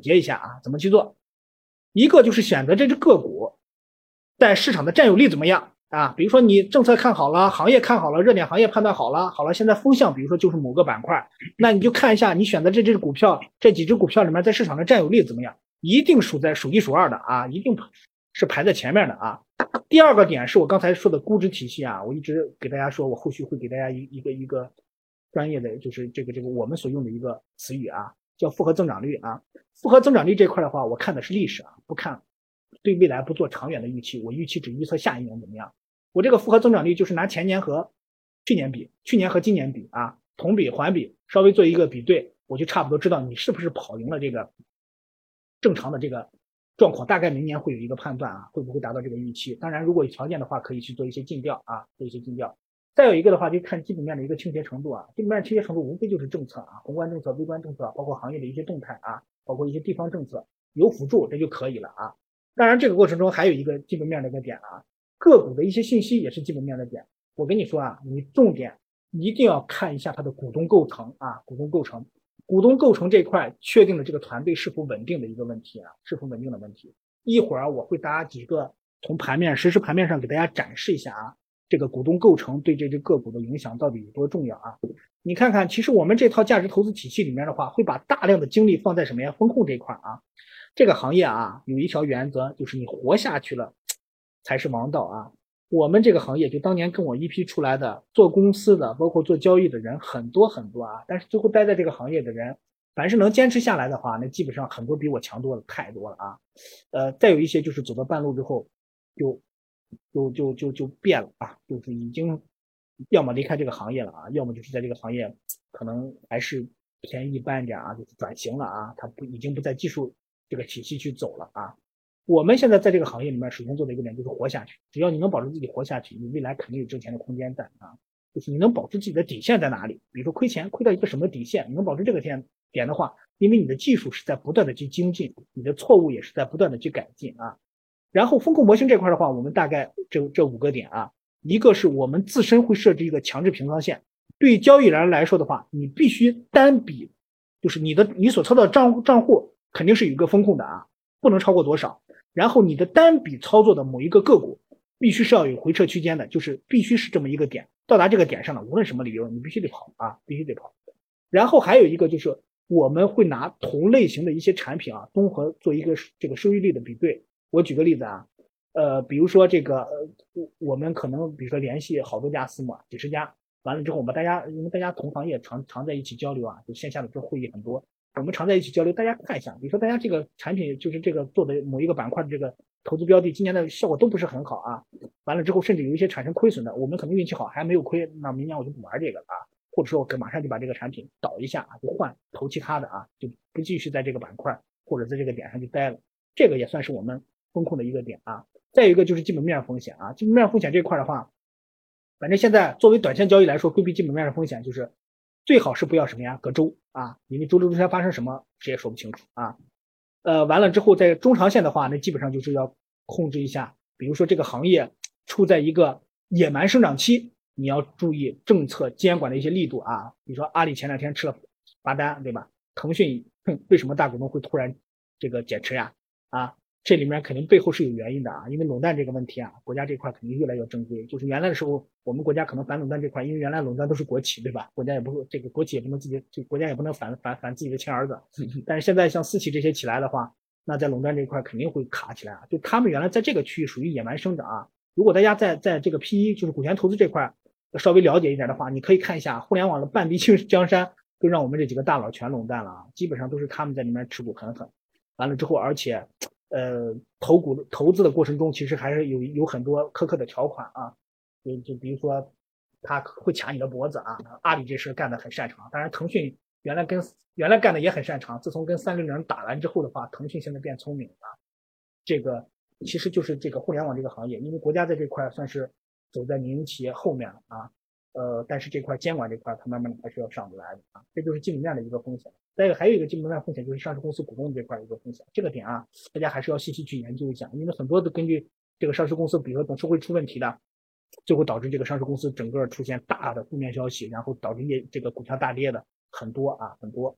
总结一下啊，怎么去做？一个就是选择这只个股在市场的占有率怎么样啊？比如说你政策看好了，行业看好了，热点行业判断好了，好了，现在风向比如说就是某个板块，那你就看一下你选择这只股票，这几只股票里面在市场的占有率怎么样？一定数在数一数二的啊，一定是排在前面的啊。第二个点是我刚才说的估值体系啊，我一直给大家说，我后续会给大家一一个一个专业的，就是这个这个我们所用的一个词语啊。叫复合增长率啊，复合增长率这块的话，我看的是历史啊，不看对未来不做长远的预期，我预期只预测下一年怎么样。我这个复合增长率就是拿前年和去年比，去年和今年比啊，同比环比稍微做一个比对，我就差不多知道你是不是跑赢了这个正常的这个状况，大概明年会有一个判断啊，会不会达到这个预期？当然，如果有条件的话，可以去做一些尽调啊，做一些尽调。再有一个的话，就看基本面的一个倾斜程度啊。基本面倾斜程度无非就是政策啊，宏观政策、微观政策，包括行业的一些动态啊，包括一些地方政策有辅助，这就可以了啊。当然，这个过程中还有一个基本面的一个点啊，个股的一些信息也是基本面的点。我跟你说啊，你重点一定要看一下它的股东构成啊，股东构成，股东构成这块确定了这个团队是否稳定的一个问题啊，是否稳定的问题。一会儿我会搭几个从盘面实时盘面上给大家展示一下啊。这个股东构成对这只个股的影响到底有多重要啊？你看看，其实我们这套价值投资体系里面的话，会把大量的精力放在什么呀？风控这一块啊。这个行业啊，有一条原则，就是你活下去了才是王道啊。我们这个行业，就当年跟我一批出来的做公司的，包括做交易的人很多很多啊。但是最后待在这个行业的人，凡是能坚持下来的话，那基本上很多比我强多了，太多了啊。呃，再有一些就是走到半路之后就。就就就就变了啊，就是已经要么离开这个行业了啊，要么就是在这个行业可能还是偏一般点啊，就是转型了啊，他不已经不在技术这个体系去走了啊。我们现在在这个行业里面，首先做的一个点就是活下去，只要你能保证自己活下去，你未来肯定有挣钱的空间在啊。就是你能保持自己的底线在哪里？比如说亏钱亏到一个什么底线，你能保持这个点点的话，因为你的技术是在不断的去精进，你的错误也是在不断的去改进啊。然后风控模型这块的话，我们大概这这五个点啊，一个是我们自身会设置一个强制平仓线，对交易人来说的话，你必须单笔，就是你的你所操作的账账户肯定是有一个风控的啊，不能超过多少。然后你的单笔操作的某一个个股，必须是要有回撤区间的，就是必须是这么一个点，到达这个点上了，无论什么理由，你必须得跑啊，必须得跑。然后还有一个就是我们会拿同类型的一些产品啊，综合做一个这个收益率的比对。我举个例子啊，呃，比如说这个，呃，我们可能比如说联系好多家私募，几十家，完了之后，我们大家因为大家同行业常常在一起交流啊，就线下的这会议很多，我们常在一起交流，大家看一下，比如说大家这个产品就是这个做的某一个板块的这个投资标的，今年的效果都不是很好啊，完了之后甚至有一些产生亏损的，我们可能运气好还没有亏，那明年我就不玩这个了啊，或者说我马上就把这个产品倒一下啊，就换投其他的啊，就不继续在这个板块或者在这个点上就待了，这个也算是我们。风控的一个点啊，再一个就是基本面风险啊，基本面风险这块的话，反正现在作为短线交易来说，规避基本面的风险就是最好是不要什么呀，隔周啊，因为周六周天发生什么谁也说不清楚啊。呃，完了之后在中长线的话，那基本上就是要控制一下，比如说这个行业处在一个野蛮生长期，你要注意政策监管的一些力度啊。比如说阿里前两天吃了罚单，对吧？腾讯为什么大股东会突然这个减持呀？啊？这里面肯定背后是有原因的啊，因为垄断这个问题啊，国家这块肯定越来越正规。就是原来的时候，我们国家可能反垄断这块，因为原来垄断都是国企，对吧？国家也不这个国企也不能自己，这国家也不能反反反自己的亲儿子。但是现在像私企这些起来的话，那在垄断这一块肯定会卡起来啊。就他们原来在这个区域属于野蛮生长啊。如果大家在在这个 P E 就是股权投资这块稍微了解一点的话，你可以看一下互联网的半壁青 江山，都让我们这几个大佬全垄断了啊，基本上都是他们在里面持股狠狠。完了之后，而且。呃，投股的投资的过程中，其实还是有有很多苛刻的条款啊，就就比如说，他会卡你的脖子啊。阿里这事干得很擅长，当然腾讯原来跟原来干的也很擅长，自从跟三六零打完之后的话，腾讯现在变聪明了。这个其实就是这个互联网这个行业，因为国家在这块算是走在民营企业后面了啊。呃，但是这块监管这块，它慢慢的还是要上不来的啊，这就是基本面的一个风险。再一个，还有一个基本面风险，就是上市公司股东这块一个风险。这个点啊，大家还是要细细去研究一下，因为很多的根据这个上市公司，比如说董事会出问题的，就会导致这个上市公司整个出现大的负面消息，然后导致业这个股票大跌的很多啊，很多。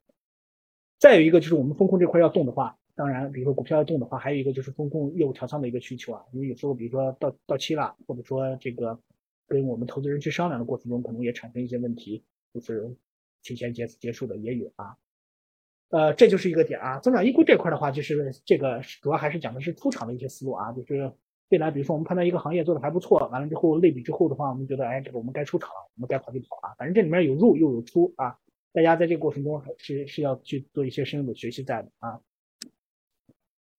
再有一个就是我们风控这块要动的话，当然，比如说股票要动的话，还有一个就是风控业务调仓的一个需求啊，因为有时候比如说到到期了，或者说这个跟我们投资人去商量的过程中，可能也产生一些问题，就是提前结结束的也有啊。呃，这就是一个点啊。增长预估这块的话，就是这个主要还是讲的是出场的一些思路啊，就是未来比如说我们判断一个行业做的还不错，完了之后类比之后的话，我们觉得哎，这个我们该出场了，我们该跑就跑啊。反正这里面有入又有出啊，大家在这个过程中是是要去做一些深入的学习在的啊。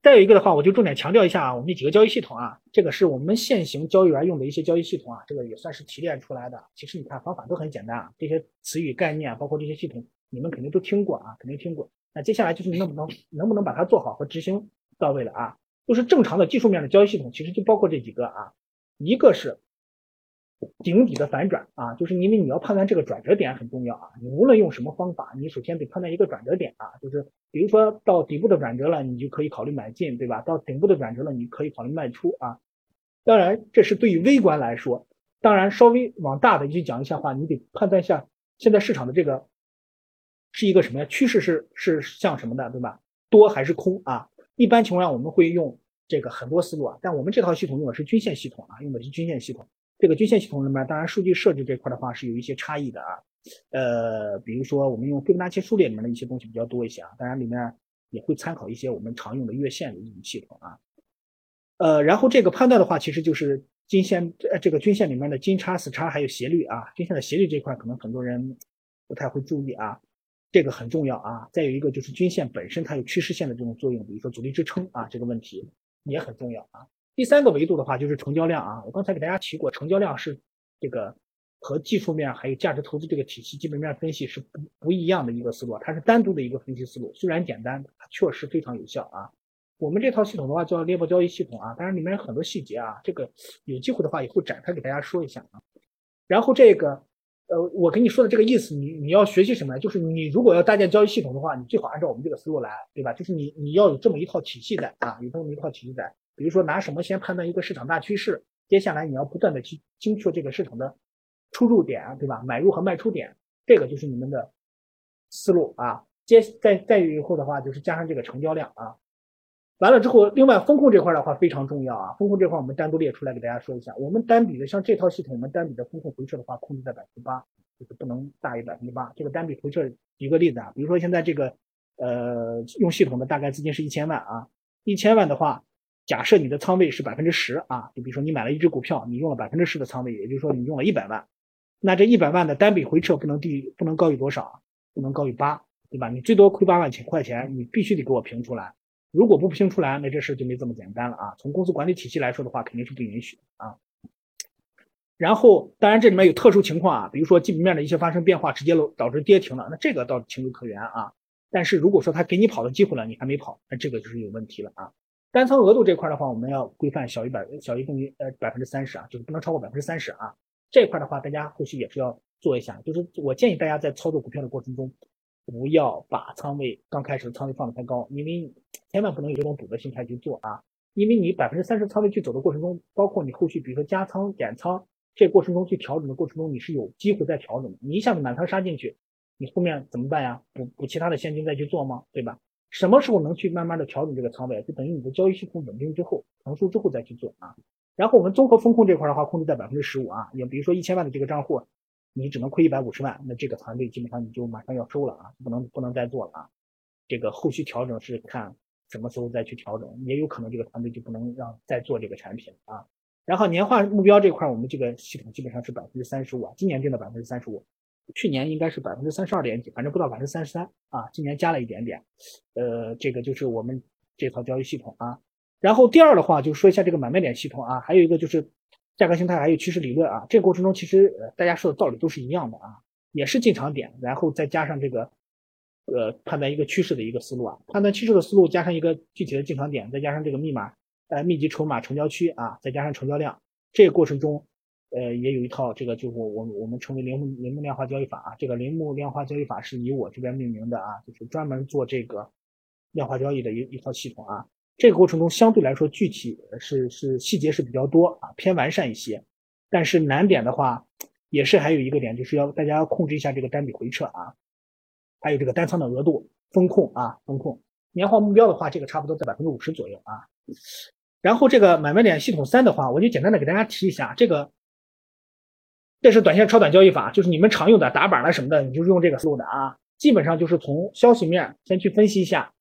再有一个的话，我就重点强调一下啊，我们这几个交易系统啊，这个是我们现行交易员用的一些交易系统啊，这个也算是提炼出来的。其实你看方法都很简单啊，这些词语概念，包括这些系统，你们肯定都听过啊，肯定听过。那接下来就是能不能能不能把它做好和执行到位了啊？就是正常的技术面的交易系统，其实就包括这几个啊，一个是顶底的反转啊，就是因为你要判断这个转折点很重要啊，你无论用什么方法，你首先得判断一个转折点啊，就是比如说到底部的转折了，你就可以考虑买进，对吧？到顶部的转折了，你可以考虑卖出啊。当然，这是对于微观来说，当然稍微往大的去讲一下话，你得判断一下现在市场的这个。是一个什么呀？趋势是是像什么的，对吧？多还是空啊？一般情况下我们会用这个很多思路啊，但我们这套系统用的是均线系统啊，用的是均线系统。这个均线系统里面，当然数据设置这块的话是有一些差异的啊。呃，比如说我们用斐波那契数列里面的一些东西比较多一些啊，当然里面也会参考一些我们常用的月线的这种系统啊。呃，然后这个判断的话，其实就是均线呃这个均线里面的金叉、死叉还有斜率啊。均线的斜率这块可能很多人不太会注意啊。这个很重要啊，再有一个就是均线本身它有趋势线的这种作用，比如说阻力支撑啊，这个问题也很重要啊。第三个维度的话就是成交量啊，我刚才给大家提过，成交量是这个和技术面还有价值投资这个体系基本面分析是不不一样的一个思路，它是单独的一个分析思路，虽然简单，它确实非常有效啊。我们这套系统的话叫猎豹交易系统啊，当然里面有很多细节啊，这个有机会的话也会展开给大家说一下啊。然后这个。呃，我跟你说的这个意思，你你要学习什么？就是你如果要搭建交易系统的话，你最好按照我们这个思路来，对吧？就是你你要有这么一套体系在啊，有这么一套体系在。比如说拿什么先判断一个市场大趋势，接下来你要不断的去精确这个市场的出入点，对吧？买入和卖出点，这个就是你们的思路啊。接再再以后的话，就是加上这个成交量啊。完了之后，另外风控这块的话非常重要啊。风控这块我们单独列出来给大家说一下。我们单笔的像这套系统，我们单笔的风控回撤的话控制在百分之八，就是不能大于百分之八。这个单笔回撤举个例子啊，比如说现在这个呃用系统的大概资金是一千万啊，一千万的话，假设你的仓位是百分之十啊，就比如说你买了一只股票，你用了百分之十的仓位，也就是说你用了一百万，那这一百万的单笔回撤不能低，不能高于多少？不能高于八，对吧？你最多亏八万钱块钱，你必须得给我评出来。如果不评出来，那这事就没这么简单了啊！从公司管理体系来说的话，肯定是不允许的啊。然后，当然这里面有特殊情况啊，比如说基本面的一些发生变化，直接导致跌停了，那这个倒情有可原啊。但是如果说他给你跑的机会了，你还没跑，那这个就是有问题了啊。单仓额度这块的话，我们要规范小于百小于等于呃百分之三十啊，就是不能超过百分之三十啊。这块的话，大家后续也是要做一下，就是我建议大家在操作股票的过程中。不要把仓位刚开始的仓位放得太高，因为千万不能有这种赌的心态去做啊！因为你百分之三十仓位去走的过程中，包括你后续比如说加仓减仓这过程中去调整的过程中，你是有机会再调整的。你一下子满仓杀进去，你后面怎么办呀？补补其他的现金再去做吗？对吧？什么时候能去慢慢的调整这个仓位？就等于你的交易系统稳定之后成熟之后再去做啊。然后我们综合风控这块的话，控制在百分之十五啊，也比如说一千万的这个账户。你只能亏一百五十万，那这个团队基本上你就马上要收了啊，不能不能再做了啊。这个后续调整是看什么时候再去调整，也有可能这个团队就不能让再做这个产品啊。然后年化目标这块，我们这个系统基本上是百分之三十五啊，今年定的百分之三十五，去年应该是百分之三十二点几，反正不到百分之三十三啊，今年加了一点点。呃，这个就是我们这套交易系统啊。然后第二的话就说一下这个买卖点系统啊，还有一个就是。价格形态还有趋势理论啊，这个过程中其实大家说的道理都是一样的啊，也是进场点，然后再加上这个呃判断一个趋势的一个思路啊，判断趋势的思路加上一个具体的进场点，再加上这个密码呃密集筹码成交区啊，再加上成交量，这个过程中呃也有一套这个就我我我们称为铃木铃木量化交易法啊，这个铃木量化交易法是以我这边命名的啊，就是专门做这个量化交易的一一套系统啊。这个过程中相对来说具体是是细节是比较多啊，偏完善一些，但是难点的话也是还有一个点，就是要大家要控制一下这个单笔回撤啊，还有这个单仓的额度。风控啊，风控年化目标的话，这个差不多在百分之五十左右啊。然后这个买卖点系统三的话，我就简单的给大家提一下，这个这是短线超短交易法，就是你们常用的打板了什么的，你就用这个思路的啊。基本上就是从消息面先去分析一下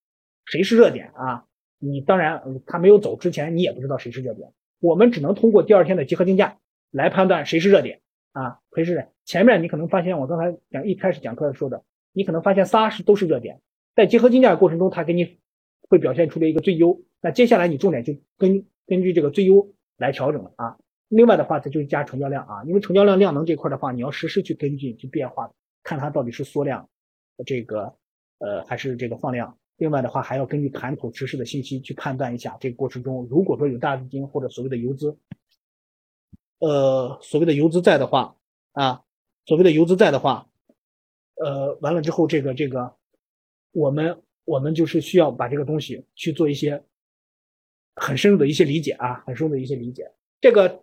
谁是热点啊。你当然他没有走之前，你也不知道谁是热点，我们只能通过第二天的集合竞价来判断谁是热点啊，谁是前面你可能发现我刚才讲一开始讲课说的，你可能发现仨是都是热点，在集合竞价的过程中，它给你会表现出了一个最优。那接下来你重点就根根据这个最优来调整了啊。另外的话，它就是加成交量啊，因为成交量量能这块的话，你要实时去根据去变化，看它到底是缩量，这个呃还是这个放量。另外的话，还要根据盘口实时的信息去判断一下这个过程中，如果说有大资金或者所谓的游资，呃所谓的游资在的话啊，所谓的游资在的话，呃完了之后这个这个我们我们就是需要把这个东西去做一些。很深入的一些理解啊，很深入的一些理解。这个